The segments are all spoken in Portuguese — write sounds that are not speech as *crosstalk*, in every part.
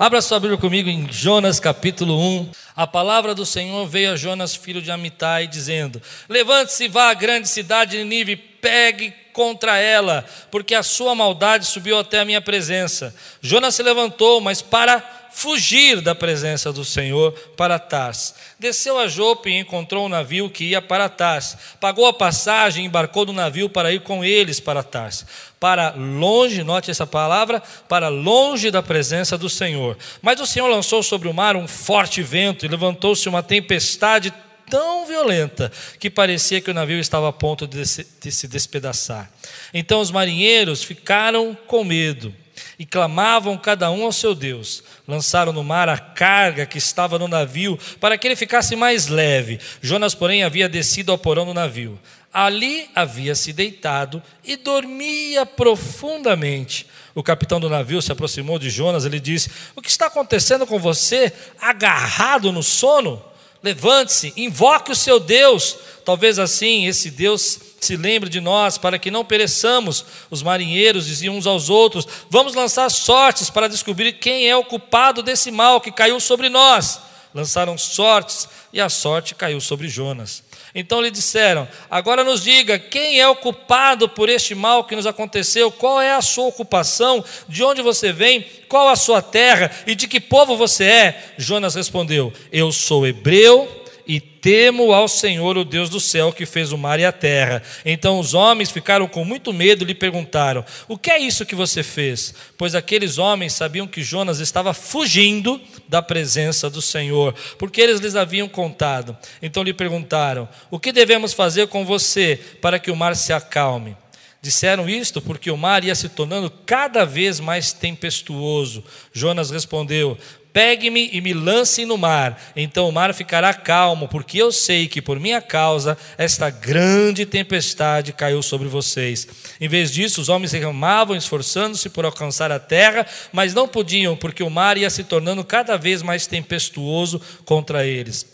Abra sua Bíblia comigo em Jonas capítulo 1. A palavra do Senhor veio a Jonas, filho de Amitai, dizendo: Levante-se e vá à grande cidade de Nínive, pegue contra ela, porque a sua maldade subiu até a minha presença. Jonas se levantou, mas para fugir da presença do Senhor para Tars. Desceu a Jope e encontrou um navio que ia para Tars. Pagou a passagem e embarcou no navio para ir com eles para Tars. Para longe, note essa palavra, para longe da presença do Senhor. Mas o Senhor lançou sobre o mar um forte vento e levantou-se uma tempestade tão violenta que parecia que o navio estava a ponto de se despedaçar. Então os marinheiros ficaram com medo e clamavam cada um ao seu Deus. Lançaram no mar a carga que estava no navio para que ele ficasse mais leve. Jonas, porém, havia descido ao porão do navio. Ali havia se deitado e dormia profundamente. O capitão do navio se aproximou de Jonas. Ele disse: O que está acontecendo com você, agarrado no sono? Levante-se, invoque o seu Deus. Talvez assim esse Deus se lembre de nós, para que não pereçamos. Os marinheiros diziam uns aos outros: Vamos lançar sortes para descobrir quem é o culpado desse mal que caiu sobre nós. Lançaram sortes e a sorte caiu sobre Jonas. Então lhe disseram: Agora nos diga, quem é o culpado por este mal que nos aconteceu? Qual é a sua ocupação? De onde você vem? Qual a sua terra? E de que povo você é? Jonas respondeu: Eu sou hebreu e temo ao Senhor, o Deus do céu, que fez o mar e a terra. Então os homens ficaram com muito medo e lhe perguntaram: O que é isso que você fez? Pois aqueles homens sabiam que Jonas estava fugindo da presença do Senhor, porque eles lhes haviam contado. Então lhe perguntaram: O que devemos fazer com você para que o mar se acalme? Disseram isto porque o mar ia se tornando cada vez mais tempestuoso. Jonas respondeu: Pegue-me e me lance no mar, então o mar ficará calmo, porque eu sei que por minha causa esta grande tempestade caiu sobre vocês. Em vez disso, os homens reclamavam, esforçando-se por alcançar a terra, mas não podiam, porque o mar ia se tornando cada vez mais tempestuoso contra eles.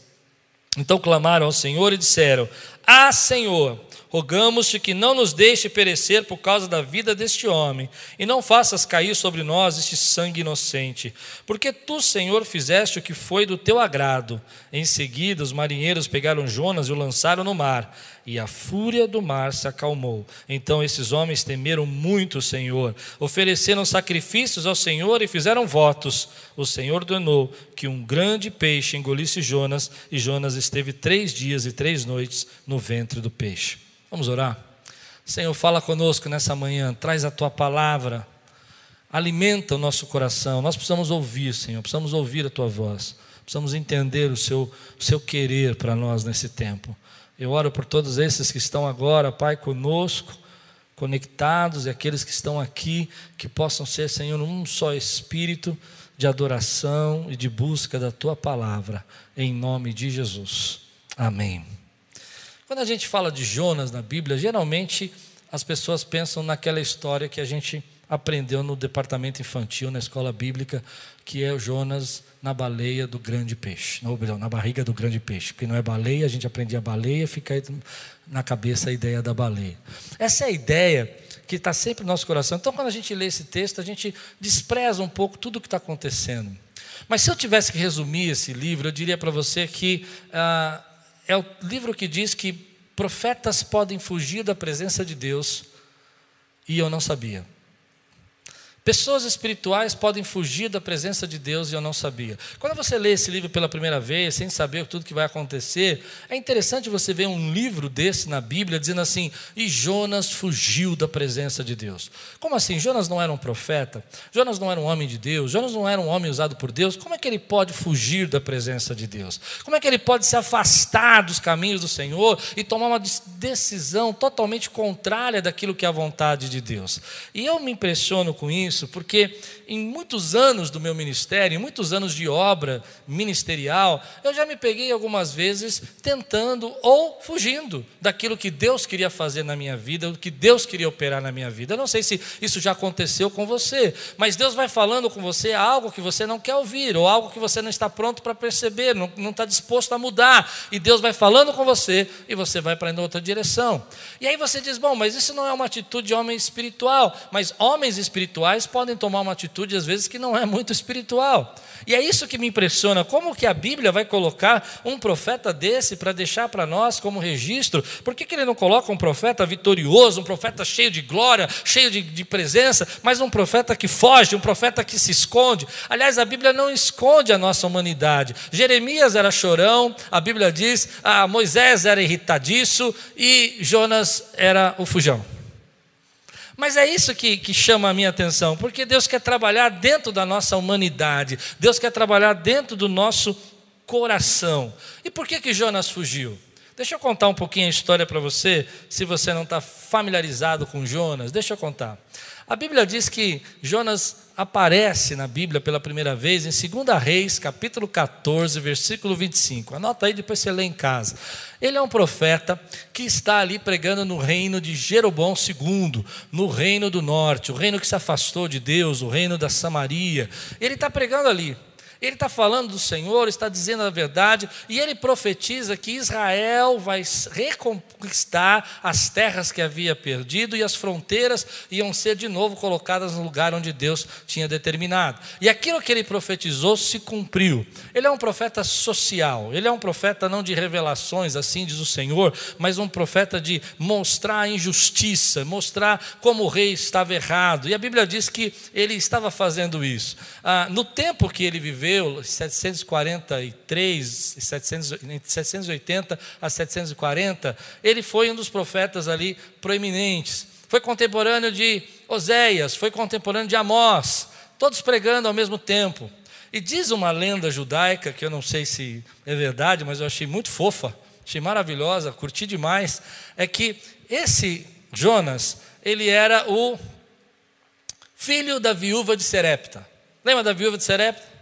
Então clamaram ao Senhor e disseram: Ah, Senhor, Rogamos-te que não nos deixe perecer por causa da vida deste homem, e não faças cair sobre nós este sangue inocente, porque tu, Senhor, fizeste o que foi do teu agrado. Em seguida, os marinheiros pegaram Jonas e o lançaram no mar, e a fúria do mar se acalmou. Então esses homens temeram muito o Senhor, ofereceram sacrifícios ao Senhor e fizeram votos. O Senhor ordenou que um grande peixe engolisse Jonas, e Jonas esteve três dias e três noites no ventre do peixe. Vamos orar? Senhor, fala conosco nessa manhã, traz a tua palavra, alimenta o nosso coração. Nós precisamos ouvir, Senhor, precisamos ouvir a tua voz, precisamos entender o seu, o seu querer para nós nesse tempo. Eu oro por todos esses que estão agora, Pai, conosco, conectados, e aqueles que estão aqui, que possam ser, Senhor, um só espírito de adoração e de busca da tua palavra, em nome de Jesus. Amém. Quando a gente fala de Jonas na Bíblia, geralmente as pessoas pensam naquela história que a gente aprendeu no departamento infantil, na escola bíblica, que é o Jonas na baleia do grande peixe. Não, na barriga do grande peixe. Porque não é baleia, a gente aprendia baleia, fica na cabeça a ideia da baleia. Essa é a ideia que está sempre no nosso coração. Então, quando a gente lê esse texto, a gente despreza um pouco tudo o que está acontecendo. Mas se eu tivesse que resumir esse livro, eu diria para você que. Ah, é o livro que diz que profetas podem fugir da presença de Deus e eu não sabia. Pessoas espirituais podem fugir da presença de Deus e eu não sabia. Quando você lê esse livro pela primeira vez, sem saber tudo que vai acontecer, é interessante você ver um livro desse na Bíblia dizendo assim: e Jonas fugiu da presença de Deus. Como assim? Jonas não era um profeta? Jonas não era um homem de Deus? Jonas não era um homem usado por Deus? Como é que ele pode fugir da presença de Deus? Como é que ele pode se afastar dos caminhos do Senhor e tomar uma decisão totalmente contrária daquilo que é a vontade de Deus? E eu me impressiono com isso isso, porque em muitos anos do meu ministério, em muitos anos de obra ministerial, eu já me peguei algumas vezes tentando ou fugindo daquilo que Deus queria fazer na minha vida, o que Deus queria operar na minha vida. Eu não sei se isso já aconteceu com você, mas Deus vai falando com você algo que você não quer ouvir, ou algo que você não está pronto para perceber, não, não está disposto a mudar, e Deus vai falando com você e você vai para outra direção. E aí você diz: bom, mas isso não é uma atitude de homem espiritual, mas homens espirituais pais podem tomar uma atitude, às vezes, que não é muito espiritual. E é isso que me impressiona, como que a Bíblia vai colocar um profeta desse para deixar para nós como registro? Por que, que ele não coloca um profeta vitorioso, um profeta cheio de glória, cheio de, de presença, mas um profeta que foge, um profeta que se esconde? Aliás, a Bíblia não esconde a nossa humanidade. Jeremias era chorão, a Bíblia diz, ah, Moisés era irritadiço e Jonas era o fujão. Mas é isso que, que chama a minha atenção, porque Deus quer trabalhar dentro da nossa humanidade, Deus quer trabalhar dentro do nosso coração. E por que, que Jonas fugiu? Deixa eu contar um pouquinho a história para você, se você não está familiarizado com Jonas, deixa eu contar. A Bíblia diz que Jonas aparece na Bíblia pela primeira vez em 2 Reis, capítulo 14, versículo 25. Anota aí, depois você lê em casa. Ele é um profeta que está ali pregando no reino de Jeroboão II, no reino do norte, o reino que se afastou de Deus, o reino da Samaria. Ele está pregando ali. Ele está falando do Senhor, está dizendo a verdade, e ele profetiza que Israel vai reconquistar as terras que havia perdido e as fronteiras iam ser de novo colocadas no lugar onde Deus tinha determinado. E aquilo que ele profetizou se cumpriu. Ele é um profeta social, ele é um profeta não de revelações, assim diz o Senhor, mas um profeta de mostrar a injustiça, mostrar como o rei estava errado. E a Bíblia diz que ele estava fazendo isso. Ah, no tempo que ele viveu, viveu 743, 780 a 740, ele foi um dos profetas ali proeminentes. Foi contemporâneo de Oséias, foi contemporâneo de Amós, todos pregando ao mesmo tempo. E diz uma lenda judaica, que eu não sei se é verdade, mas eu achei muito fofa, achei maravilhosa, curti demais, é que esse Jonas, ele era o filho da viúva de Serepta. Lembra da viúva de Serepta?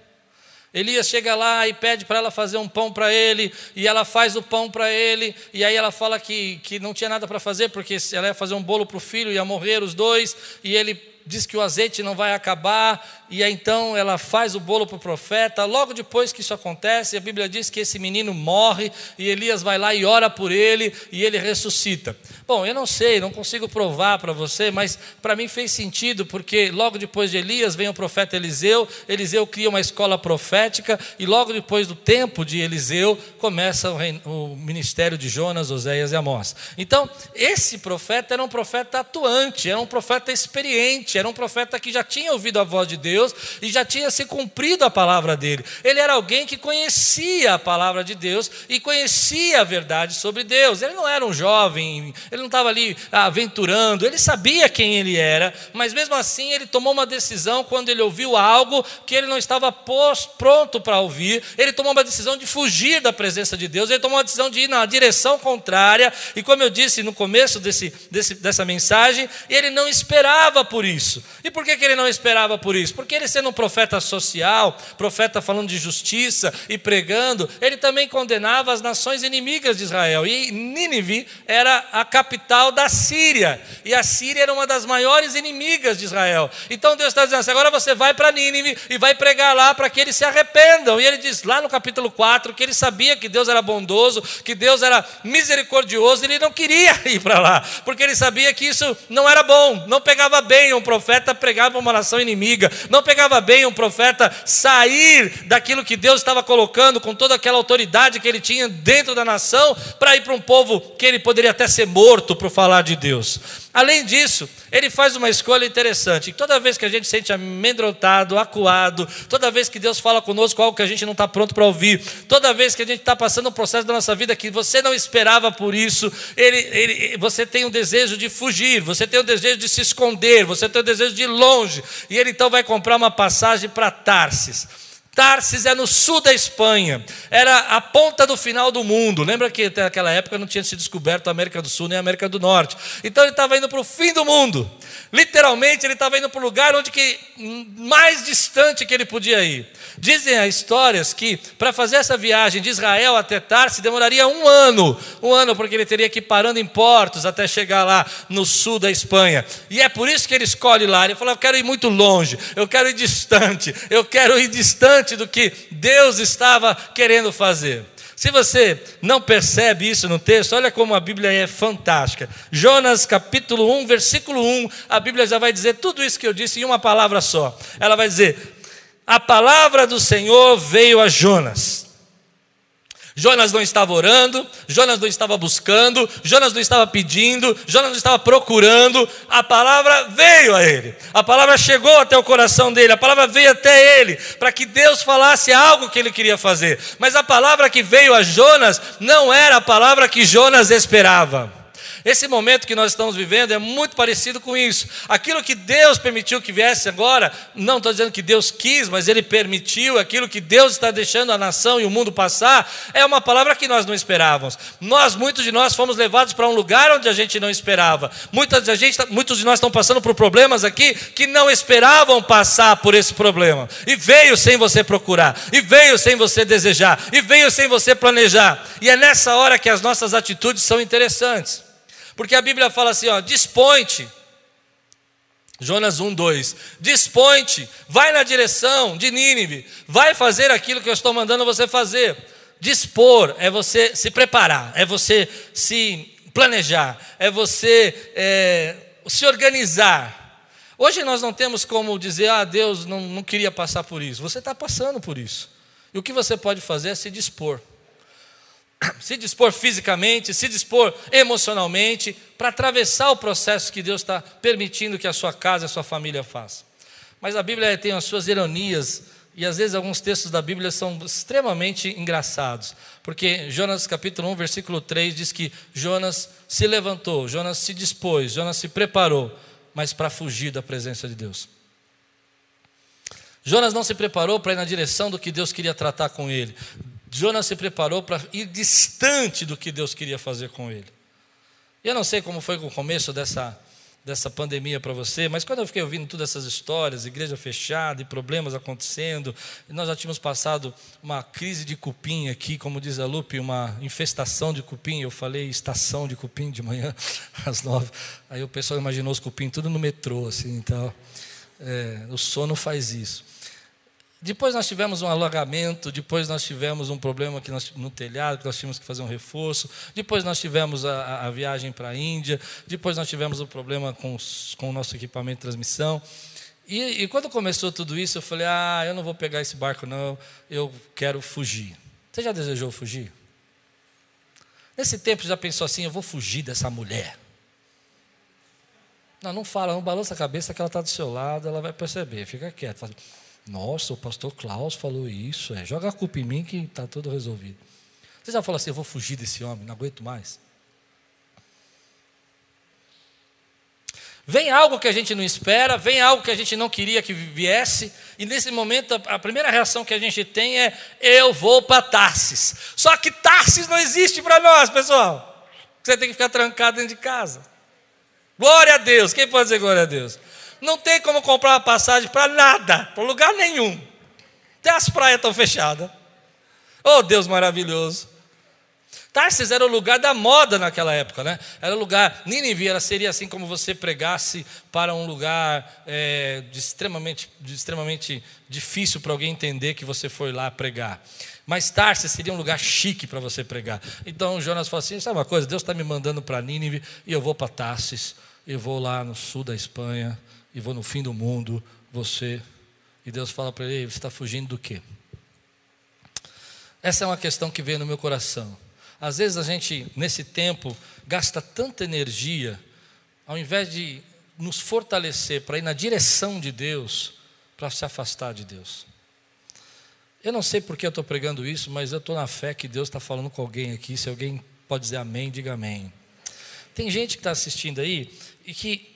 Elias chega lá e pede para ela fazer um pão para ele, e ela faz o pão para ele, e aí ela fala que, que não tinha nada para fazer, porque ela ia fazer um bolo para o filho, ia morrer os dois, e ele diz que o azeite não vai acabar, e aí então ela faz o bolo para o profeta. Logo depois que isso acontece, a Bíblia diz que esse menino morre e Elias vai lá e ora por ele e ele ressuscita. Bom, eu não sei, não consigo provar para você, mas para mim fez sentido, porque logo depois de Elias vem o profeta Eliseu, Eliseu cria uma escola profética e logo depois do tempo de Eliseu começa o, o ministério de Jonas, Oséias e Amós. Então, esse profeta era um profeta atuante, era um profeta experiente, era um profeta que já tinha ouvido a voz de Deus Deus e já tinha se cumprido a palavra dele. Ele era alguém que conhecia a palavra de Deus e conhecia a verdade sobre Deus. Ele não era um jovem, ele não estava ali aventurando, ele sabia quem ele era, mas mesmo assim ele tomou uma decisão quando ele ouviu algo que ele não estava pronto para ouvir. Ele tomou uma decisão de fugir da presença de Deus, ele tomou uma decisão de ir na direção contrária, e como eu disse no começo desse, desse, dessa mensagem, ele não esperava por isso. E por que, que ele não esperava por isso? Porque ele, sendo um profeta social, profeta falando de justiça e pregando, ele também condenava as nações inimigas de Israel. E Nínive era a capital da Síria. E a Síria era uma das maiores inimigas de Israel. Então Deus está dizendo assim: agora você vai para Nínive e vai pregar lá para que eles se arrependam. E ele diz lá no capítulo 4 que ele sabia que Deus era bondoso, que Deus era misericordioso, e ele não queria *laughs* ir para lá, porque ele sabia que isso não era bom, não pegava bem um profeta pregar para uma nação inimiga, não pegava bem um profeta sair daquilo que Deus estava colocando, com toda aquela autoridade que ele tinha dentro da nação, para ir para um povo que ele poderia até ser morto por falar de Deus. Além disso, ele faz uma escolha interessante. Toda vez que a gente se sente amedrontado, acuado, toda vez que Deus fala conosco algo que a gente não está pronto para ouvir, toda vez que a gente está passando um processo da nossa vida que você não esperava por isso, ele, ele, você tem um desejo de fugir, você tem um desejo de se esconder, você tem um desejo de ir longe, e ele então vai comprar uma passagem para Tarsis. Tarsis é no sul da Espanha, era a ponta do final do mundo. Lembra que naquela época não tinha se descoberto a América do Sul nem a América do Norte. Então ele estava indo para o fim do mundo. Literalmente ele estava indo para o lugar onde que mais distante que ele podia ir. Dizem as histórias que para fazer essa viagem de Israel até Tarsis demoraria um ano, um ano porque ele teria que ir parando em portos até chegar lá no sul da Espanha. E é por isso que ele escolhe lá. Ele fala: eu quero ir muito longe, eu quero ir distante, eu quero ir distante do que Deus estava querendo fazer. Se você não percebe isso no texto, olha como a Bíblia é fantástica. Jonas capítulo 1, versículo 1, a Bíblia já vai dizer tudo isso que eu disse em uma palavra só. Ela vai dizer: A palavra do Senhor veio a Jonas. Jonas não estava orando, Jonas não estava buscando, Jonas não estava pedindo, Jonas não estava procurando, a palavra veio a ele, a palavra chegou até o coração dele, a palavra veio até ele, para que Deus falasse algo que ele queria fazer, mas a palavra que veio a Jonas não era a palavra que Jonas esperava. Esse momento que nós estamos vivendo é muito parecido com isso. Aquilo que Deus permitiu que viesse agora, não estou dizendo que Deus quis, mas Ele permitiu, aquilo que Deus está deixando a nação e o mundo passar, é uma palavra que nós não esperávamos. Nós, muitos de nós, fomos levados para um lugar onde a gente não esperava. Muitas, gente, muitos de nós estão passando por problemas aqui que não esperavam passar por esse problema. E veio sem você procurar, e veio sem você desejar, e veio sem você planejar. E é nessa hora que as nossas atitudes são interessantes. Porque a Bíblia fala assim, ó, dispõe-te. Jonas 1, 2. Dispõe-te, vai na direção de Nínive, vai fazer aquilo que eu estou mandando você fazer. Dispor é você se preparar, é você se planejar, é você é, se organizar. Hoje nós não temos como dizer, ah, Deus não, não queria passar por isso. Você está passando por isso. E o que você pode fazer é se dispor se dispor fisicamente, se dispor emocionalmente, para atravessar o processo que Deus está permitindo que a sua casa, a sua família faça. Mas a Bíblia tem as suas ironias, e às vezes alguns textos da Bíblia são extremamente engraçados, porque Jonas capítulo 1, versículo 3 diz que Jonas se levantou, Jonas se dispôs, Jonas se preparou, mas para fugir da presença de Deus. Jonas não se preparou para ir na direção do que Deus queria tratar com ele. Jonas se preparou para ir distante do que Deus queria fazer com ele. Eu não sei como foi o começo dessa, dessa pandemia para você, mas quando eu fiquei ouvindo todas essas histórias, igreja fechada e problemas acontecendo, nós já tínhamos passado uma crise de cupim aqui, como diz a Lupe, uma infestação de cupim. Eu falei estação de cupim de manhã *laughs* às nove. Aí o pessoal imaginou os cupim tudo no metrô, assim, então é, o sono faz isso. Depois nós tivemos um alagamento, depois nós tivemos um problema que nós, no telhado, que nós tínhamos que fazer um reforço, depois nós tivemos a, a viagem para a Índia, depois nós tivemos o um problema com, os, com, o nosso equipamento de transmissão. E, e, quando começou tudo isso, eu falei: ah, eu não vou pegar esse barco, não, eu quero fugir. Você já desejou fugir? Nesse tempo já pensou assim: eu vou fugir dessa mulher. Não, não fala, não balança a cabeça que ela está do seu lado, ela vai perceber, fica quieto. Fala, nossa, o pastor Klaus falou isso. É, joga a culpa em mim que está tudo resolvido. Você já falou assim: eu vou fugir desse homem, não aguento mais. Vem algo que a gente não espera, vem algo que a gente não queria que viesse, e nesse momento a primeira reação que a gente tem é: eu vou para Tarsis. Só que Tarsis não existe para nós, pessoal. Você tem que ficar trancado dentro de casa. Glória a Deus. Quem pode dizer glória a Deus? Não tem como comprar uma passagem para nada, para lugar nenhum. Até as praias estão fechadas. Oh, Deus maravilhoso. Tarsis era o lugar da moda naquela época, né? Era o lugar, Nínive era, seria assim como você pregasse para um lugar é, de extremamente, de extremamente difícil para alguém entender que você foi lá pregar. Mas Tarsis seria um lugar chique para você pregar. Então Jonas falou assim: sabe uma coisa? Deus está me mandando para Nínive e eu vou para Tarsis. Eu vou lá no sul da Espanha e vou no fim do mundo, você. E Deus fala para ele: você está fugindo do quê? Essa é uma questão que veio no meu coração. Às vezes a gente, nesse tempo, gasta tanta energia, ao invés de nos fortalecer para ir na direção de Deus, para se afastar de Deus. Eu não sei porque eu estou pregando isso, mas eu estou na fé que Deus está falando com alguém aqui. Se alguém pode dizer amém, diga amém. Tem gente que está assistindo aí e que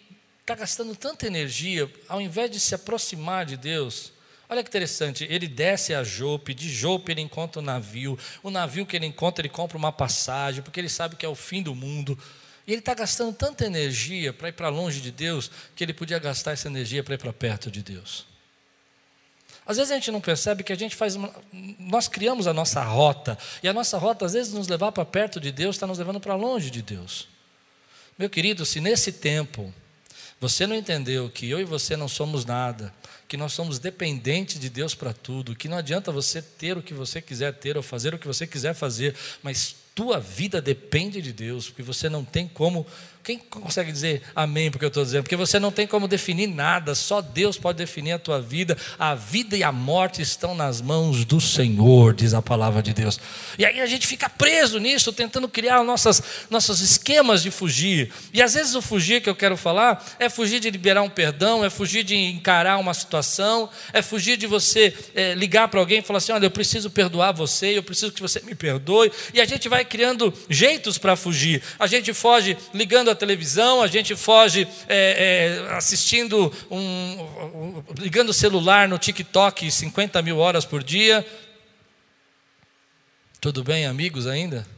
está gastando tanta energia, ao invés de se aproximar de Deus. Olha que interessante, ele desce a Jope, de Jope ele encontra o um navio, o navio que ele encontra, ele compra uma passagem, porque ele sabe que é o fim do mundo. E ele está gastando tanta energia para ir para longe de Deus, que ele podia gastar essa energia para ir para perto de Deus. Às vezes a gente não percebe que a gente faz. Uma, nós criamos a nossa rota, e a nossa rota, às vezes, nos levar para perto de Deus, está nos levando para longe de Deus. Meu querido, se nesse tempo Você não entendeu que eu e você não somos nada, que nós somos dependentes de Deus para tudo, que não adianta você ter o que você quiser ter ou fazer o que você quiser fazer, mas tua vida depende de Deus, porque você não tem como quem consegue dizer amém porque eu estou dizendo? Porque você não tem como definir nada, só Deus pode definir a tua vida. A vida e a morte estão nas mãos do Senhor, diz a palavra de Deus. E aí a gente fica preso nisso, tentando criar nossas, nossos esquemas de fugir. E às vezes o fugir que eu quero falar é fugir de liberar um perdão, é fugir de encarar uma situação, é fugir de você é, ligar para alguém e falar assim: olha, eu preciso perdoar você, eu preciso que você me perdoe. E a gente vai criando jeitos para fugir. A gente foge ligando a televisão, a gente foge é, é, assistindo, um, um, ligando o celular no TikTok 50 mil horas por dia. Tudo bem, amigos ainda?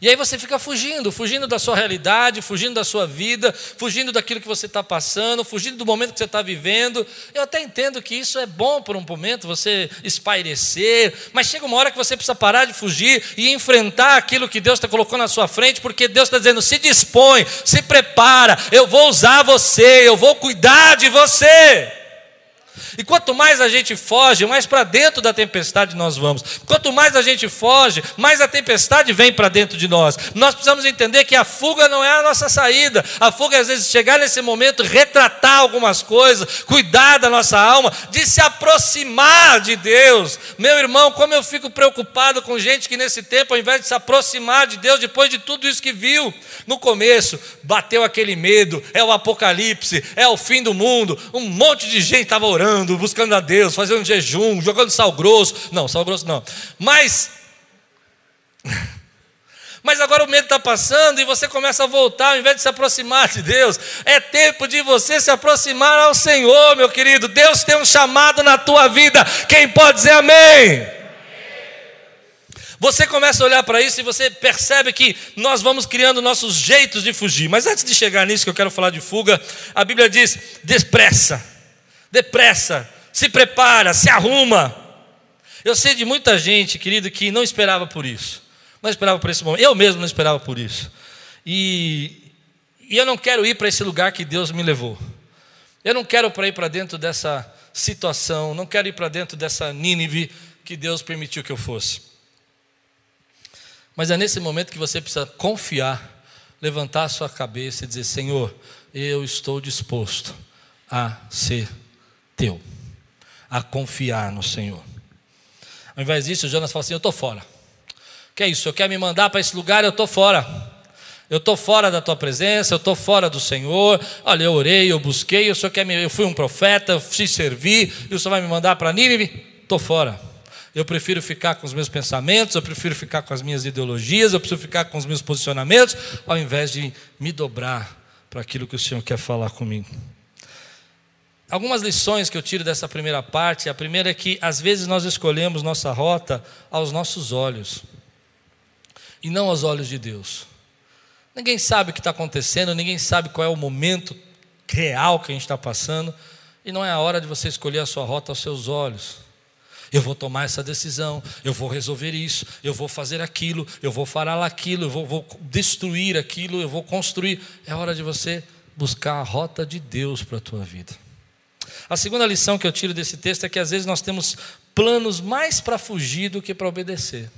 E aí você fica fugindo, fugindo da sua realidade, fugindo da sua vida, fugindo daquilo que você está passando, fugindo do momento que você está vivendo. Eu até entendo que isso é bom por um momento, você espairecer, mas chega uma hora que você precisa parar de fugir e enfrentar aquilo que Deus está colocando na sua frente, porque Deus está dizendo: se dispõe, se prepara, eu vou usar você, eu vou cuidar de você. E quanto mais a gente foge, mais para dentro da tempestade nós vamos. Quanto mais a gente foge, mais a tempestade vem para dentro de nós. Nós precisamos entender que a fuga não é a nossa saída. A fuga é às vezes chegar nesse momento, retratar algumas coisas, cuidar da nossa alma, de se aproximar de Deus. Meu irmão, como eu fico preocupado com gente que nesse tempo, ao invés de se aproximar de Deus, depois de tudo isso que viu, no começo bateu aquele medo, é o apocalipse, é o fim do mundo. Um monte de gente estava orando orando, buscando a Deus, fazendo jejum, jogando sal grosso. Não, sal grosso não. Mas. *laughs* Mas agora o medo está passando e você começa a voltar, ao invés de se aproximar de Deus. É tempo de você se aproximar ao Senhor, meu querido. Deus tem um chamado na tua vida. Quem pode dizer amém? Você começa a olhar para isso e você percebe que nós vamos criando nossos jeitos de fugir. Mas antes de chegar nisso, que eu quero falar de fuga, a Bíblia diz: depressa depressa, se prepara, se arruma. Eu sei de muita gente, querido, que não esperava por isso. Não esperava por esse momento. Eu mesmo não esperava por isso. E, e eu não quero ir para esse lugar que Deus me levou. Eu não quero para ir para dentro dessa situação, não quero ir para dentro dessa Nínive que Deus permitiu que eu fosse. Mas é nesse momento que você precisa confiar, levantar a sua cabeça e dizer: Senhor, eu estou disposto a ser teu, a confiar no Senhor. Ao invés disso, Jonas fala assim: Eu estou fora. Que é isso? Eu quero me mandar para esse lugar, eu estou fora. Eu estou fora da tua presença, eu estou fora do Senhor. Olha, eu orei, eu busquei, o Senhor quer me, eu fui um profeta, eu fui servir, e o Senhor vai me mandar para Nínive? Estou fora. Eu prefiro ficar com os meus pensamentos, eu prefiro ficar com as minhas ideologias, eu prefiro ficar com os meus posicionamentos, ao invés de me dobrar para aquilo que o Senhor quer falar comigo. Algumas lições que eu tiro dessa primeira parte, a primeira é que às vezes nós escolhemos nossa rota aos nossos olhos e não aos olhos de Deus. Ninguém sabe o que está acontecendo, ninguém sabe qual é o momento real que a gente está passando, e não é a hora de você escolher a sua rota aos seus olhos. Eu vou tomar essa decisão, eu vou resolver isso, eu vou fazer aquilo, eu vou falar aquilo, eu vou, vou destruir aquilo, eu vou construir. É hora de você buscar a rota de Deus para a tua vida. A segunda lição que eu tiro desse texto é que às vezes nós temos planos mais para fugir do que para obedecer.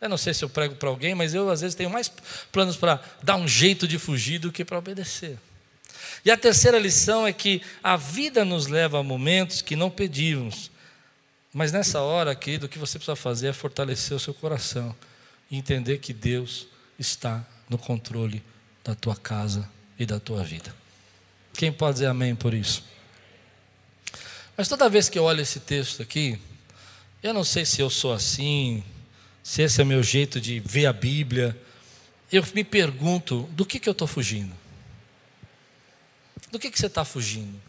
Eu não sei se eu prego para alguém, mas eu às vezes tenho mais planos para dar um jeito de fugir do que para obedecer. E a terceira lição é que a vida nos leva a momentos que não pedimos. Mas nessa hora, querido, o que você precisa fazer é fortalecer o seu coração e entender que Deus está no controle da tua casa e da tua vida. Quem pode dizer amém por isso? Mas toda vez que eu olho esse texto aqui, eu não sei se eu sou assim, se esse é o meu jeito de ver a Bíblia. Eu me pergunto: do que, que eu estou fugindo? Do que, que você está fugindo?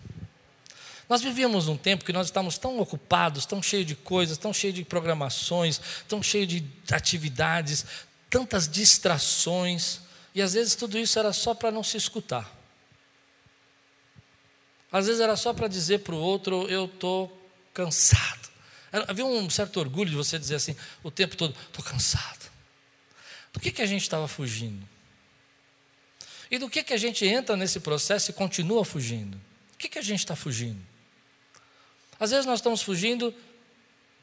Nós vivíamos um tempo que nós estávamos tão ocupados, tão cheios de coisas, tão cheios de programações, tão cheios de atividades, tantas distrações, e às vezes tudo isso era só para não se escutar. Às vezes era só para dizer para o outro: eu estou cansado. Havia um certo orgulho de você dizer assim, o tempo todo: estou cansado. Do que, que a gente estava fugindo? E do que, que a gente entra nesse processo e continua fugindo? O que, que a gente está fugindo? Às vezes nós estamos fugindo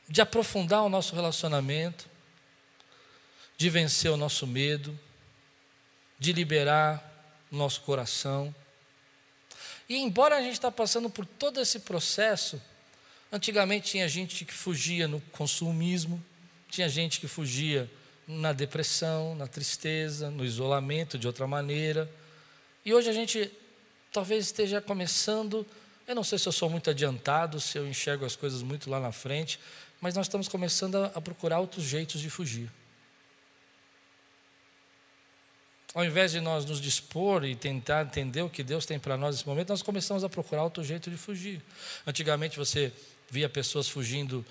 de aprofundar o nosso relacionamento, de vencer o nosso medo, de liberar o nosso coração. E embora a gente está passando por todo esse processo, antigamente tinha gente que fugia no consumismo, tinha gente que fugia na depressão, na tristeza, no isolamento de outra maneira. E hoje a gente talvez esteja começando, eu não sei se eu sou muito adiantado, se eu enxergo as coisas muito lá na frente, mas nós estamos começando a, a procurar outros jeitos de fugir. Ao invés de nós nos dispor e tentar entender o que Deus tem para nós nesse momento, nós começamos a procurar outro jeito de fugir. Antigamente você via pessoas fugindo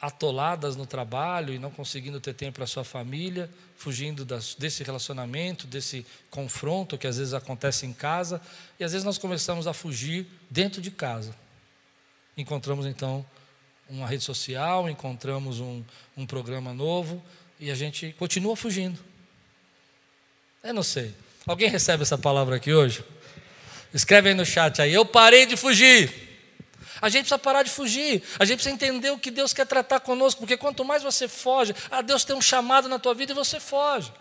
atoladas no trabalho e não conseguindo ter tempo para sua família, fugindo das, desse relacionamento, desse confronto que às vezes acontece em casa, e às vezes nós começamos a fugir dentro de casa. Encontramos então uma rede social, encontramos um, um programa novo e a gente continua fugindo. Eu não sei. Alguém recebe essa palavra aqui hoje? Escreve aí no chat aí. Eu parei de fugir. A gente precisa parar de fugir. A gente precisa entender o que Deus quer tratar conosco, porque quanto mais você foge, ah, Deus tem um chamado na tua vida e você foge.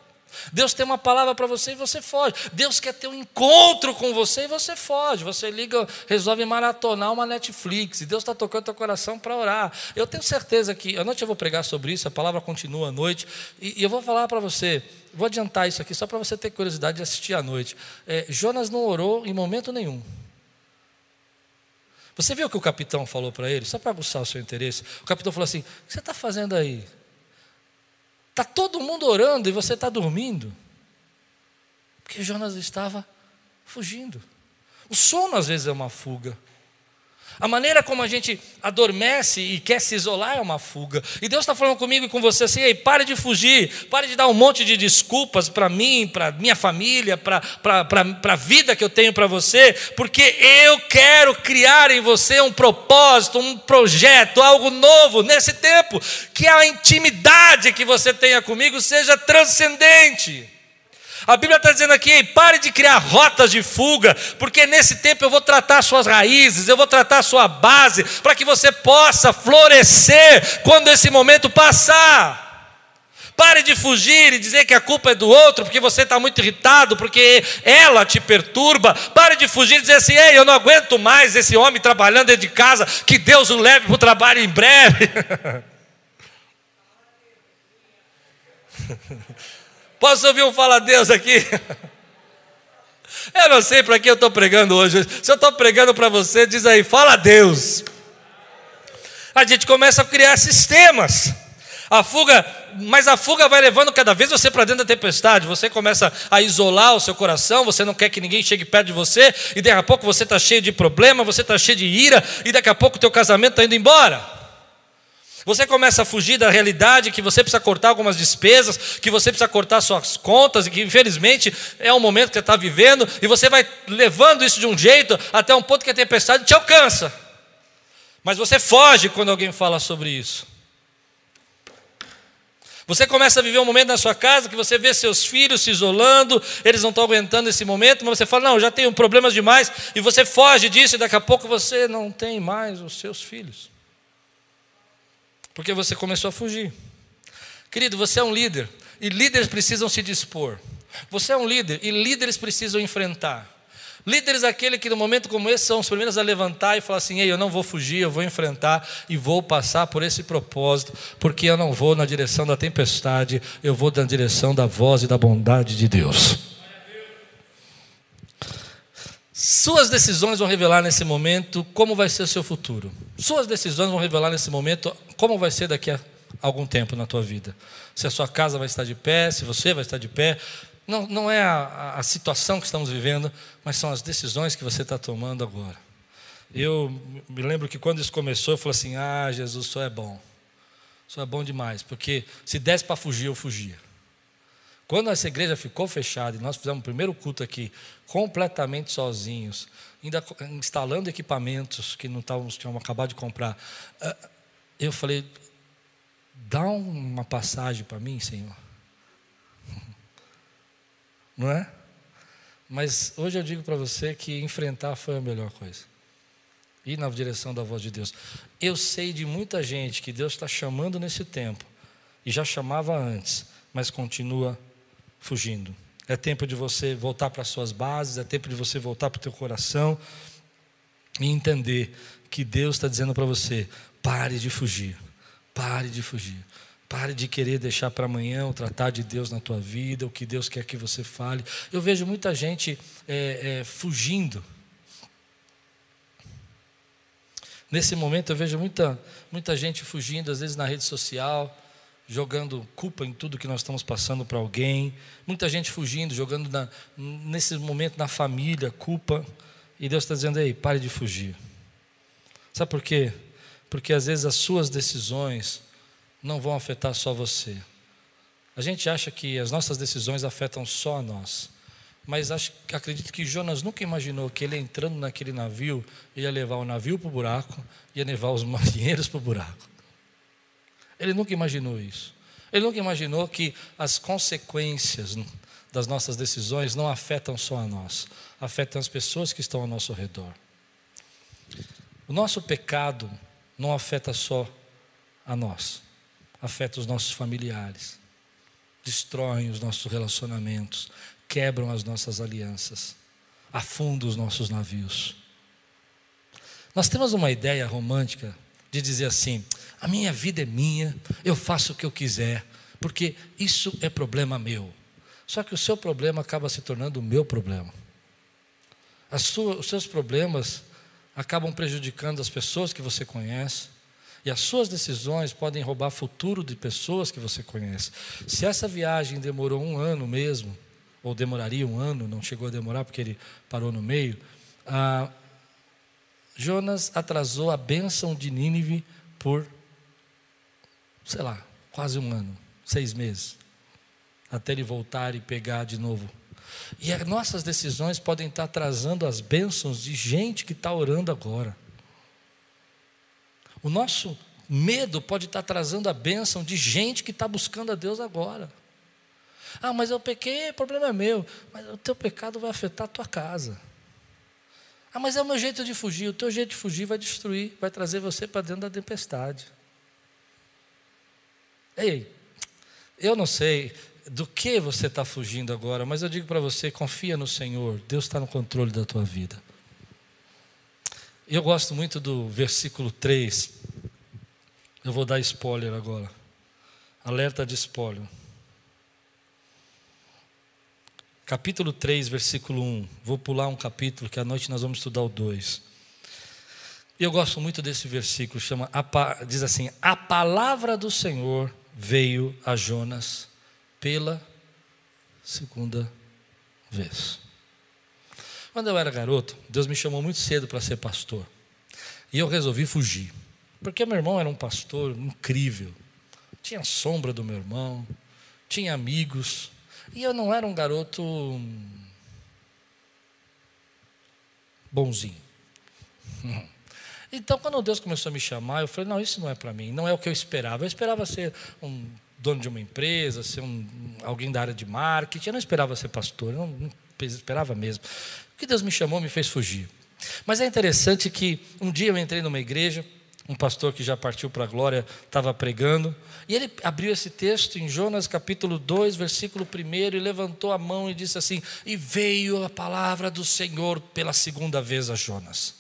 Deus tem uma palavra para você e você foge. Deus quer ter um encontro com você e você foge. Você liga, resolve maratonar uma Netflix e Deus está tocando teu coração para orar. Eu tenho certeza que, à noite eu vou pregar sobre isso, a palavra continua à noite, e, e eu vou falar para você, vou adiantar isso aqui só para você ter curiosidade de assistir à noite. É, Jonas não orou em momento nenhum. Você viu o que o capitão falou para ele? Só para aguçar o seu interesse. O capitão falou assim: O que você está fazendo aí? Está todo mundo orando e você está dormindo. Porque Jonas estava fugindo. O sono às vezes é uma fuga. A maneira como a gente adormece e quer se isolar é uma fuga. E Deus está falando comigo e com você assim: Ei, pare de fugir, pare de dar um monte de desculpas para mim, para minha família, para a vida que eu tenho para você, porque eu quero criar em você um propósito, um projeto, algo novo nesse tempo. Que a intimidade que você tenha comigo seja transcendente. A Bíblia está dizendo aqui: pare de criar rotas de fuga, porque nesse tempo eu vou tratar suas raízes, eu vou tratar sua base, para que você possa florescer quando esse momento passar. Pare de fugir e dizer que a culpa é do outro, porque você está muito irritado, porque ela te perturba. Pare de fugir e dizer assim: ei, eu não aguento mais esse homem trabalhando dentro de casa, que Deus o leve para o trabalho em breve. *laughs* Posso ouvir um fala Deus aqui? *laughs* Eu não sei para que eu estou pregando hoje. Se eu estou pregando para você, diz aí, fala Deus. A gente começa a criar sistemas. A fuga, mas a fuga vai levando cada vez você para dentro da tempestade. Você começa a isolar o seu coração, você não quer que ninguém chegue perto de você, e daqui a pouco você está cheio de problema, você está cheio de ira, e daqui a pouco o teu casamento está indo embora. Você começa a fugir da realidade que você precisa cortar algumas despesas, que você precisa cortar suas contas, e que infelizmente é o momento que você está vivendo, e você vai levando isso de um jeito até um ponto que a tempestade te alcança. Mas você foge quando alguém fala sobre isso. Você começa a viver um momento na sua casa que você vê seus filhos se isolando, eles não estão aguentando esse momento, mas você fala, não, já tenho problemas demais, e você foge disso, e daqui a pouco você não tem mais os seus filhos porque você começou a fugir. Querido, você é um líder e líderes precisam se dispor. Você é um líder e líderes precisam enfrentar. Líderes aquele que no momento como esse são os primeiros a levantar e falar assim: Ei, eu não vou fugir, eu vou enfrentar e vou passar por esse propósito, porque eu não vou na direção da tempestade, eu vou na direção da voz e da bondade de Deus. Suas decisões vão revelar nesse momento como vai ser o seu futuro. Suas decisões vão revelar nesse momento como vai ser daqui a algum tempo na tua vida. Se a sua casa vai estar de pé, se você vai estar de pé. Não, não é a, a situação que estamos vivendo, mas são as decisões que você está tomando agora. Eu me lembro que quando isso começou, eu falei assim: Ah, Jesus, só é bom. Só é bom demais, porque se desse para fugir, eu fugia. Quando essa igreja ficou fechada e nós fizemos o primeiro culto aqui, completamente sozinhos, ainda instalando equipamentos que não estávamos, tínhamos acabado de comprar, ah, eu falei: dá uma passagem para mim, Senhor. *laughs* Não é? Mas hoje eu digo para você que enfrentar foi a melhor coisa. Ir na direção da voz de Deus. Eu sei de muita gente que Deus está chamando nesse tempo, e já chamava antes, mas continua fugindo. É tempo de você voltar para as suas bases, é tempo de você voltar para o teu coração e entender que Deus está dizendo para você: pare de fugir, pare de fugir. Pare de querer deixar para amanhã o tratar de Deus na tua vida, o que Deus quer que você fale. Eu vejo muita gente é, é, fugindo. Nesse momento eu vejo muita, muita gente fugindo, às vezes na rede social, jogando culpa em tudo que nós estamos passando para alguém. Muita gente fugindo, jogando na, nesse momento na família, culpa. E Deus está dizendo: ei, pare de fugir. Sabe por quê? Porque às vezes as suas decisões não vão afetar só você. A gente acha que as nossas decisões afetam só a nós. Mas acho, acredito que Jonas nunca imaginou que ele entrando naquele navio ia levar o navio para o buraco, ia levar os *laughs* marinheiros para o buraco. Ele nunca imaginou isso. Ele nunca imaginou que as consequências das nossas decisões não afetam só a nós, afetam as pessoas que estão ao nosso redor. O nosso pecado não afeta só a nós, afeta os nossos familiares, destroem os nossos relacionamentos, quebram as nossas alianças, afundam os nossos navios. Nós temos uma ideia romântica de dizer assim: a minha vida é minha, eu faço o que eu quiser, porque isso é problema meu. Só que o seu problema acaba se tornando o meu problema. Sua, os seus problemas acabam prejudicando as pessoas que você conhece, e as suas decisões podem roubar futuro de pessoas que você conhece. Se essa viagem demorou um ano mesmo, ou demoraria um ano, não chegou a demorar porque ele parou no meio, ah, Jonas atrasou a bênção de Nínive por, sei lá, quase um ano, seis meses, até ele voltar e pegar de novo. E as nossas decisões podem estar atrasando as bênçãos de gente que está orando agora. O nosso medo pode estar trazendo a bênção de gente que está buscando a Deus agora. Ah, mas eu pequei, problema é meu. Mas o teu pecado vai afetar a tua casa. Ah, mas é o meu jeito de fugir. O teu jeito de fugir vai destruir, vai trazer você para dentro da tempestade. Ei, eu não sei do que você está fugindo agora, mas eu digo para você: confia no Senhor, Deus está no controle da tua vida. Eu gosto muito do versículo 3. Eu vou dar spoiler agora. Alerta de spoiler. Capítulo 3, versículo 1. Vou pular um capítulo que à noite nós vamos estudar o 2. Eu gosto muito desse versículo, chama, diz assim: A palavra do Senhor veio a Jonas pela segunda vez. Quando eu era garoto, Deus me chamou muito cedo para ser pastor. E eu resolvi fugir. Porque meu irmão era um pastor incrível. Tinha sombra do meu irmão, tinha amigos. E eu não era um garoto bonzinho. *laughs* Então, quando Deus começou a me chamar, eu falei: não, isso não é para mim, não é o que eu esperava. Eu esperava ser um dono de uma empresa, ser um, alguém da área de marketing, eu não esperava ser pastor, eu não, esperava mesmo. O que Deus me chamou me fez fugir. Mas é interessante que um dia eu entrei numa igreja, um pastor que já partiu para a glória estava pregando, e ele abriu esse texto em Jonas capítulo 2, versículo 1, e levantou a mão e disse assim: E veio a palavra do Senhor pela segunda vez a Jonas.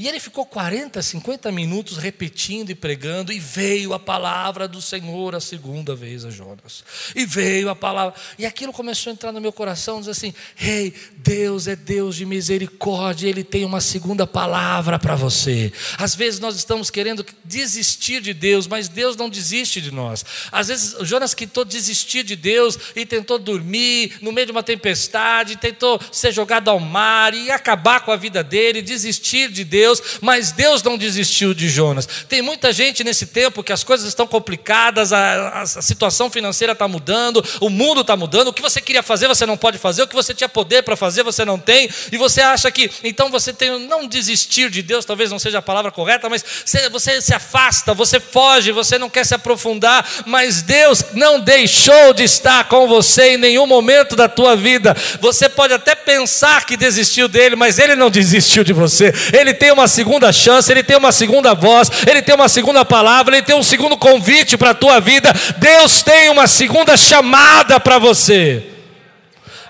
E ele ficou 40, 50 minutos repetindo e pregando, e veio a palavra do Senhor a segunda vez a Jonas. E veio a palavra, e aquilo começou a entrar no meu coração, diz assim: Rei, hey, Deus é Deus de misericórdia, Ele tem uma segunda palavra para você. Às vezes nós estamos querendo desistir de Deus, mas Deus não desiste de nós. Às vezes Jonas tentou desistir de Deus e tentou dormir no meio de uma tempestade, tentou ser jogado ao mar e acabar com a vida dele, desistir de Deus. Deus, mas Deus não desistiu de Jonas. Tem muita gente nesse tempo que as coisas estão complicadas, a, a, situação financeira está mudando, o mundo está mudando, o que você queria fazer você não pode fazer, o que você tinha poder para fazer você não tem, e você acha que então você tem não desistir de Deus, talvez não seja a palavra correta, mas você, você se afasta, você foge, você não quer se aprofundar, mas Deus não deixou de estar com você em nenhum momento da tua vida. Você pode até pensar que desistiu dele, mas ele não desistiu de você. Ele tem uma segunda chance, ele tem uma segunda voz, ele tem uma segunda palavra, ele tem um segundo convite para a tua vida. Deus tem uma segunda chamada para você.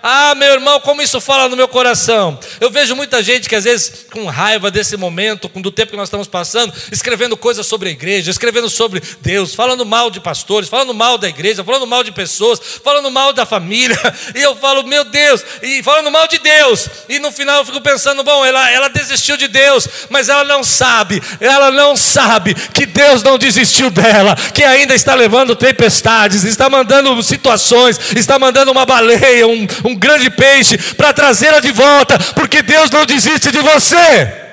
Ah, meu irmão, como isso fala no meu coração. Eu vejo muita gente que às vezes com raiva desse momento, do tempo que nós estamos passando, escrevendo coisas sobre a igreja, escrevendo sobre Deus, falando mal de pastores, falando mal da igreja, falando mal de pessoas, falando mal da família. *laughs* E eu falo, meu Deus, e falando mal de Deus. E no final eu fico pensando, bom, ela, ela desistiu de Deus, mas ela não sabe, ela não sabe que Deus não desistiu dela, que ainda está levando tempestades, está mandando situações, está mandando uma baleia, um, um grande peixe para trazê-la de volta, porque Deus não desiste de você.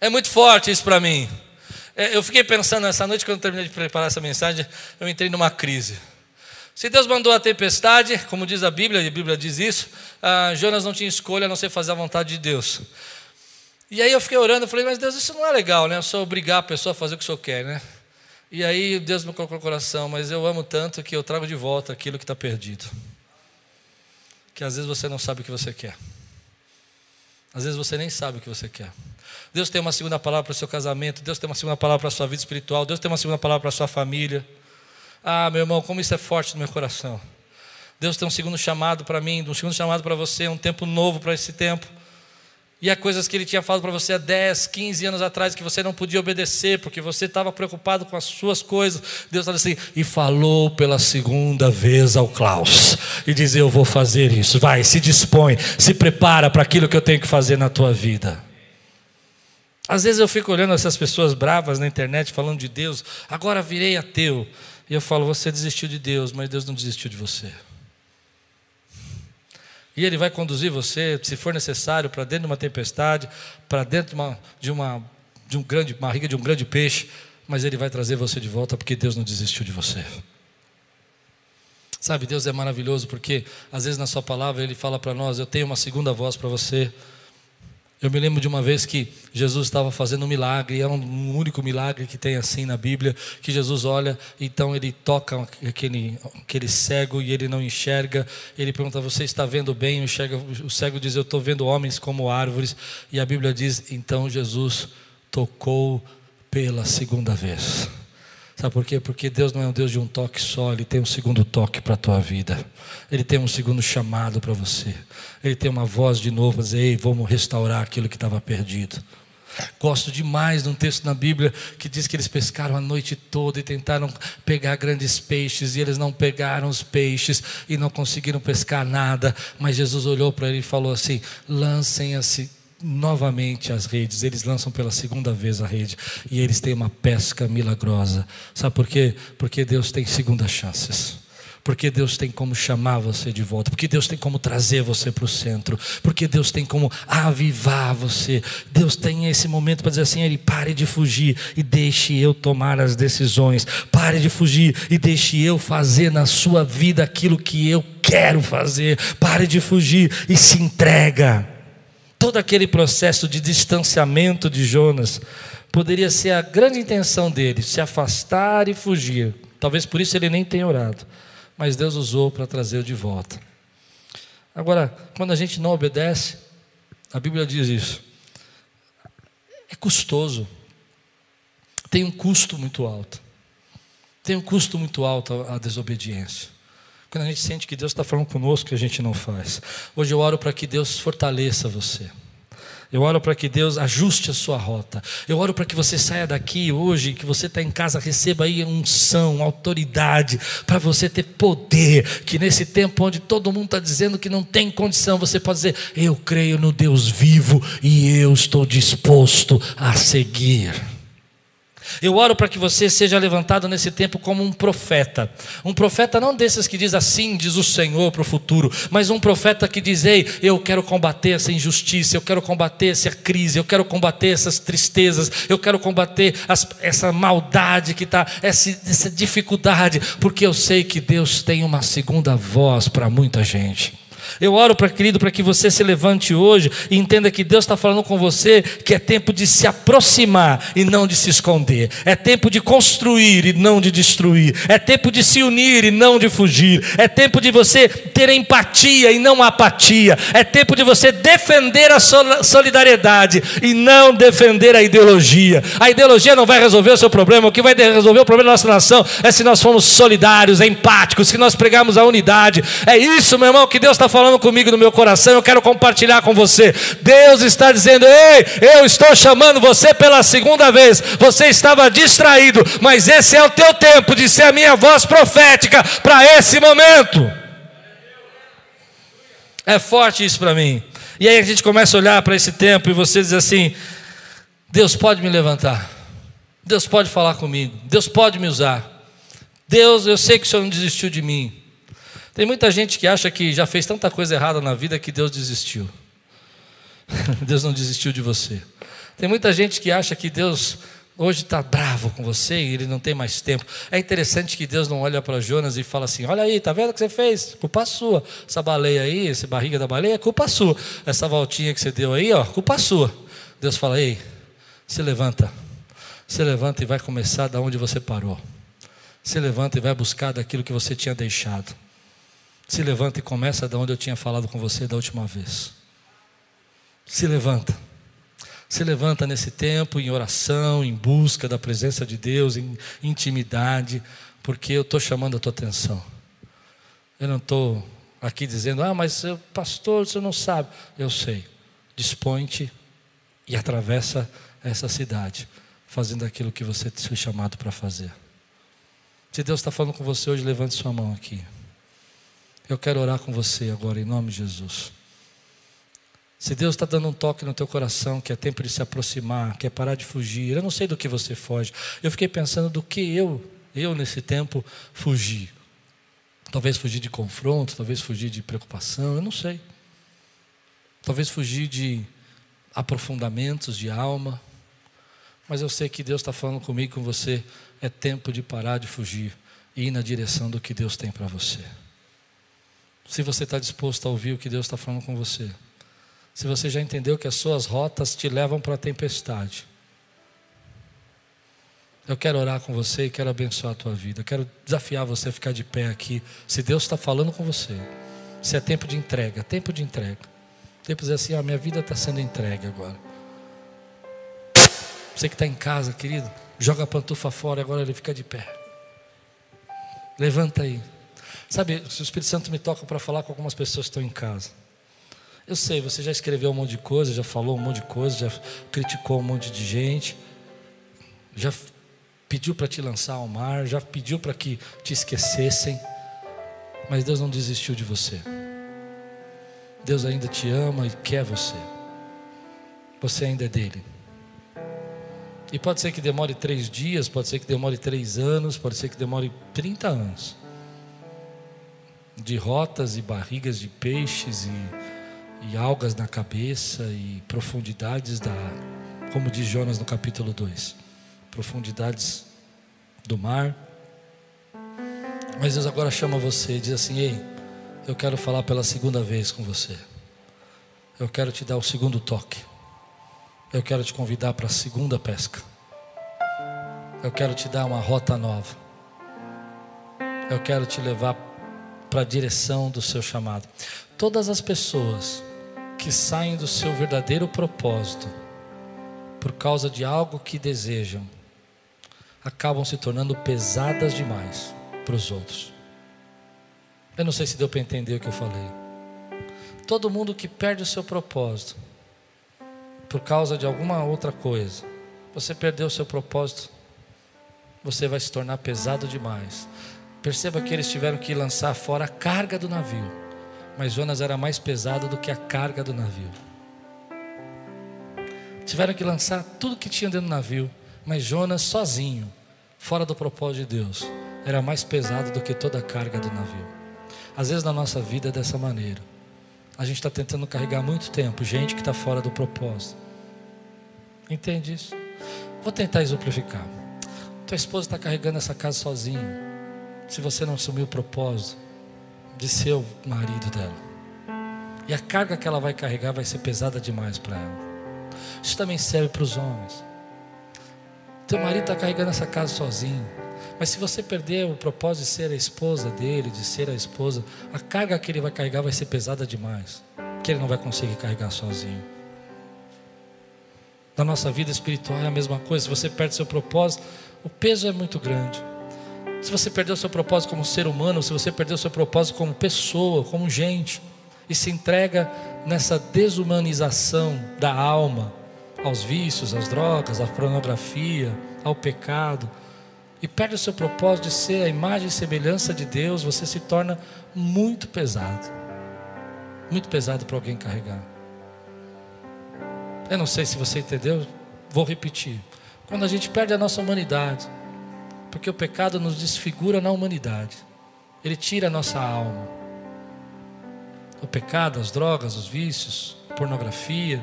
É muito forte isso para mim. É, eu fiquei pensando nessa noite, quando terminei de preparar essa mensagem, eu entrei numa crise. Se Deus mandou a tempestade, como diz a Bíblia, e a Bíblia diz isso, ah, Jonas não tinha escolha a não ser fazer a vontade de Deus. E aí eu fiquei orando, eu falei, mas Deus, isso não é legal, né? Eu só obrigar a pessoa a fazer o que o senhor quer, né? E aí Deus me colocou no coração, mas eu amo tanto que eu trago de volta aquilo que está perdido. Que às vezes você não sabe o que você quer. Às vezes você nem sabe o que você quer. Deus tem uma segunda palavra para o seu casamento, Deus tem uma segunda palavra para a sua vida espiritual, Deus tem uma segunda palavra para a sua família. Ah, meu irmão, como isso é forte no meu coração. Deus tem um segundo chamado para mim, um segundo chamado para você, um tempo novo para esse tempo. E há coisas que ele tinha falado para você há 10, 15 anos atrás que você não podia obedecer, porque você estava preocupado com as suas coisas. Deus estava assim, e falou pela segunda vez ao Klaus, e diz: Eu vou fazer isso. Vai, se dispõe, se prepara para aquilo que eu tenho que fazer na tua vida. Às vezes eu fico olhando essas pessoas bravas na internet falando de Deus, agora virei ateu. E eu falo: Você desistiu de Deus, mas Deus não desistiu de você. E Ele vai conduzir você, se for necessário, para dentro de uma tempestade, para dentro de uma, de uma, de um grande, barriga de um grande peixe, mas Ele vai trazer você de volta porque Deus não desistiu de você. Sabe, Deus é maravilhoso porque às vezes na Sua palavra Ele fala para nós: Eu tenho uma segunda voz para você. Eu me lembro de uma vez que Jesus estava fazendo um milagre, é um único milagre que tem assim na Bíblia, que Jesus olha, então ele toca aquele, aquele cego e ele não enxerga. Ele pergunta: Você está vendo bem? O cego diz: Eu estou vendo homens como árvores. E a Bíblia diz: Então Jesus tocou pela segunda vez. Sabe por quê? Porque Deus não é um Deus de um toque só, Ele tem um segundo toque para a tua vida. Ele tem um segundo chamado para você. Ele tem uma voz de novo para dizer: Ei, vamos restaurar aquilo que estava perdido. Gosto demais de um texto na Bíblia que diz que eles pescaram a noite toda e tentaram pegar grandes peixes, e eles não pegaram os peixes e não conseguiram pescar nada. Mas Jesus olhou para ele e falou assim: lancem assim novamente as redes, eles lançam pela segunda vez a rede e eles têm uma pesca milagrosa. Sabe por quê? Porque Deus tem segundas chances. Porque Deus tem como chamar você de volta, porque Deus tem como trazer você para o centro, porque Deus tem como avivar você. Deus tem esse momento para dizer assim: Ele pare de fugir e deixe eu tomar as decisões, pare de fugir e deixe eu fazer na sua vida aquilo que eu quero fazer, pare de fugir e se entrega todo aquele processo de distanciamento de Jonas poderia ser a grande intenção dele, se afastar e fugir. Talvez por isso ele nem tenha orado, mas Deus usou para trazê-lo de volta. Agora, quando a gente não obedece, a Bíblia diz isso. É custoso. Tem um custo muito alto. Tem um custo muito alto a desobediência. Quando a gente sente que Deus está falando conosco, que a gente não faz. Hoje eu oro para que Deus fortaleça você. Eu oro para que Deus ajuste a sua rota. Eu oro para que você saia daqui hoje, que você está em casa, receba aí unção, autoridade, para você ter poder. Que nesse tempo onde todo mundo está dizendo que não tem condição, você pode dizer: Eu creio no Deus vivo e eu estou disposto a seguir. Eu oro para que você seja levantado nesse tempo como um profeta. Um profeta não desses que diz assim, diz o Senhor para o futuro, mas um profeta que diz: Ei, eu quero combater essa injustiça, eu quero combater essa crise, eu quero combater essas tristezas, eu quero combater as, essa maldade que está, essa, essa dificuldade, porque eu sei que Deus tem uma segunda voz para muita gente. Eu oro, para querido, para que você se levante hoje e entenda que Deus está falando com você que é tempo de se aproximar e não de se esconder, é tempo de construir e não de destruir, é tempo de se unir e não de fugir, é tempo de você ter empatia e não apatia, é tempo de você defender a solidariedade e não defender a ideologia. A ideologia não vai resolver o seu problema, o que vai resolver o problema da nossa nação é se nós formos solidários, empáticos, se nós pregarmos a unidade. É isso, meu irmão, que Deus está falando comigo no meu coração, eu quero compartilhar com você. Deus está dizendo: Ei, eu estou chamando você pela segunda vez. Você estava distraído, mas esse é o teu tempo de ser a minha voz profética para esse momento. É forte isso para mim. E aí a gente começa a olhar para esse tempo e você diz assim: Deus pode me levantar. Deus pode falar comigo. Deus pode me usar. Deus, eu sei que o Senhor não desistiu de mim. Tem muita gente que acha que já fez tanta coisa errada na vida que Deus desistiu. *laughs* Deus não desistiu de você. Tem muita gente que acha que Deus hoje está bravo com você e ele não tem mais tempo. É interessante que Deus não olha para Jonas e fala assim: Olha aí, tá vendo o que você fez? Culpa sua. Essa baleia aí, essa barriga da baleia, culpa sua. Essa voltinha que você deu aí, ó, culpa sua. Deus fala: Ei, se levanta. Se levanta e vai começar da onde você parou. Se levanta e vai buscar daquilo que você tinha deixado. Se levanta e começa da onde eu tinha falado com você da última vez. Se levanta. Se levanta nesse tempo em oração, em busca da presença de Deus, em intimidade, porque eu estou chamando a tua atenção. Eu não estou aqui dizendo, ah, mas pastor, você não sabe. Eu sei. Dispõe-te e atravessa essa cidade, fazendo aquilo que você foi chamado para fazer. Se Deus está falando com você hoje, levante sua mão aqui. Eu quero orar com você agora, em nome de Jesus. Se Deus está dando um toque no teu coração, que é tempo de se aproximar, que é parar de fugir, eu não sei do que você foge. Eu fiquei pensando do que eu, eu nesse tempo, fugi. Talvez fugir de confronto, talvez fugir de preocupação, eu não sei. Talvez fugir de aprofundamentos de alma. Mas eu sei que Deus está falando comigo, com você. É tempo de parar de fugir e ir na direção do que Deus tem para você se você está disposto a ouvir o que Deus está falando com você. Se você já entendeu que as suas rotas te levam para a tempestade. Eu quero orar com você e quero abençoar a tua vida. Eu quero desafiar você a ficar de pé aqui. Se Deus está falando com você, se é tempo de entrega, tempo de entrega. Tempo de dizer assim: a minha vida está sendo entregue agora. Você que está em casa, querido, joga a pantufa fora, agora ele fica de pé. Levanta aí. Sabe, o Espírito Santo me toca para falar com algumas pessoas que estão em casa. Eu sei, você já escreveu um monte de coisa, já falou um monte de coisa, já criticou um monte de gente, já pediu para te lançar ao mar, já pediu para que te esquecessem, mas Deus não desistiu de você. Deus ainda te ama e quer você. Você ainda é dele. E pode ser que demore três dias, pode ser que demore três anos, pode ser que demore 30 anos de rotas e barrigas de peixes e, e algas na cabeça e profundidades da, como diz Jonas no capítulo 2, profundidades do mar. Mas Deus agora chama você e diz assim: Ei, eu quero falar pela segunda vez com você. Eu quero te dar o segundo toque. Eu quero te convidar para a segunda pesca. Eu quero te dar uma rota nova. Eu quero te levar para a direção do seu chamado. Todas as pessoas que saem do seu verdadeiro propósito por causa de algo que desejam, acabam se tornando pesadas demais para os outros. Eu não sei se deu para entender o que eu falei. Todo mundo que perde o seu propósito por causa de alguma outra coisa, você perdeu o seu propósito, você vai se tornar pesado demais. Perceba que eles tiveram que lançar fora a carga do navio, mas Jonas era mais pesado do que a carga do navio. Tiveram que lançar tudo que tinha dentro do navio, Mas Jonas sozinho, fora do propósito de Deus, era mais pesado do que toda a carga do navio. Às vezes na nossa vida é dessa maneira. A gente está tentando carregar muito tempo gente que está fora do propósito. Entende isso? Vou tentar exemplificar. Tua esposa está carregando essa casa sozinha. Se você não assumir o propósito de ser o marido dela. E a carga que ela vai carregar vai ser pesada demais para ela. Isso também serve para os homens. Teu marido está carregando essa casa sozinho. Mas se você perder o propósito de ser a esposa dele, de ser a esposa, a carga que ele vai carregar vai ser pesada demais. Que ele não vai conseguir carregar sozinho. Na nossa vida espiritual é a mesma coisa. Se você perde seu propósito, o peso é muito grande. Se você perdeu seu propósito como ser humano, se você perdeu seu propósito como pessoa, como gente, e se entrega nessa desumanização da alma, aos vícios, às drogas, à pornografia, ao pecado, e perde o seu propósito de ser a imagem e semelhança de Deus, você se torna muito pesado. Muito pesado para alguém carregar. Eu não sei se você entendeu, vou repetir. Quando a gente perde a nossa humanidade, porque o pecado nos desfigura na humanidade, ele tira a nossa alma. O pecado, as drogas, os vícios, a pornografia,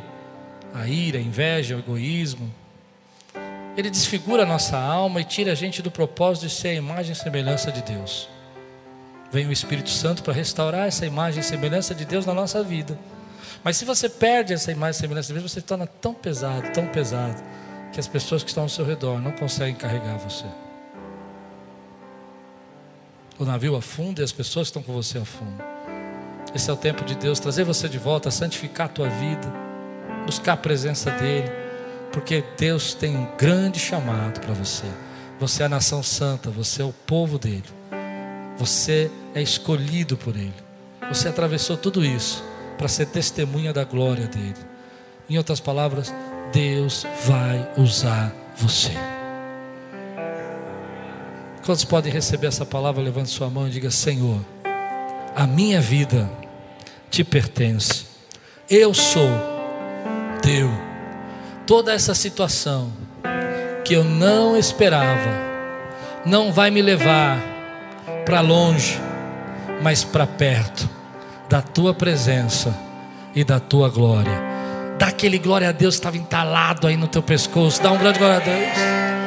a ira, a inveja, o egoísmo, ele desfigura a nossa alma e tira a gente do propósito de ser a imagem e semelhança de Deus. Vem o Espírito Santo para restaurar essa imagem e semelhança de Deus na nossa vida. Mas se você perde essa imagem e semelhança de Deus, você se torna tão pesado, tão pesado, que as pessoas que estão ao seu redor não conseguem carregar você. O navio afunda e as pessoas que estão com você afundam. Esse é o tempo de Deus trazer você de volta, santificar a tua vida, buscar a presença dEle porque Deus tem um grande chamado para você. Você é a nação santa, você é o povo dele. Você é escolhido por ele. Você atravessou tudo isso para ser testemunha da glória dele. Em outras palavras, Deus vai usar você. Quantos podem receber essa palavra? Levante sua mão e diga: Senhor, a minha vida te pertence. Eu sou teu toda essa situação que eu não esperava não vai me levar para longe, mas para perto da tua presença e da tua glória. Dá aquele glória a Deus que estava entalado aí no teu pescoço. Dá um grande glória a Deus.